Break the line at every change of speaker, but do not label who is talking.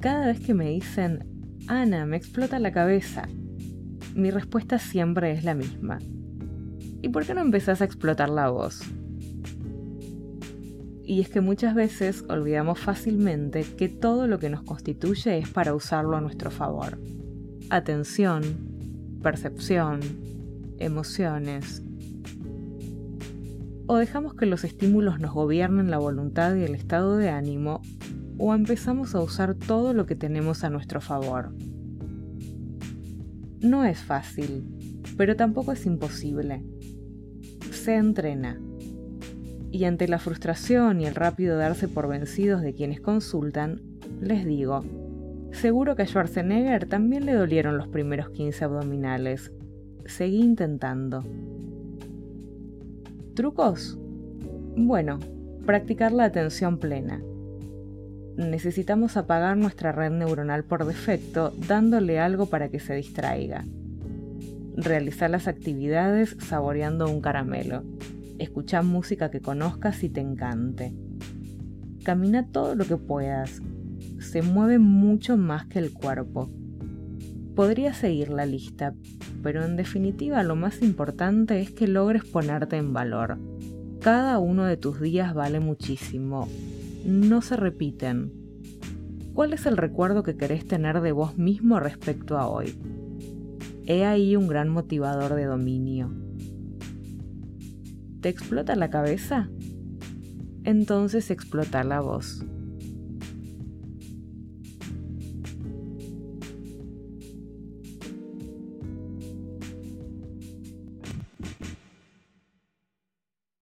Cada vez que me dicen, Ana, me explota la cabeza, mi respuesta siempre es la misma. ¿Y por qué no empezás a explotar la voz? Y es que muchas veces olvidamos fácilmente que todo lo que nos constituye es para usarlo a nuestro favor. Atención, percepción, emociones. O dejamos que los estímulos nos gobiernen la voluntad y el estado de ánimo, o empezamos a usar todo lo que tenemos a nuestro favor. No es fácil, pero tampoco es imposible. Se entrena. Y ante la frustración y el rápido darse por vencidos de quienes consultan, les digo, seguro que a Schwarzenegger también le dolieron los primeros 15 abdominales. Seguí intentando. ¿Trucos? Bueno, practicar la atención plena necesitamos apagar nuestra red neuronal por defecto dándole algo para que se distraiga. Realizar las actividades saboreando un caramelo. Escuchar música que conozcas y te encante. Camina todo lo que puedas. Se mueve mucho más que el cuerpo. Podría seguir la lista, pero en definitiva lo más importante es que logres ponerte en valor. Cada uno de tus días vale muchísimo no se repiten. ¿Cuál es el recuerdo que querés tener de vos mismo respecto a hoy? He ahí un gran motivador de dominio. ¿Te explota la cabeza? Entonces explota la voz.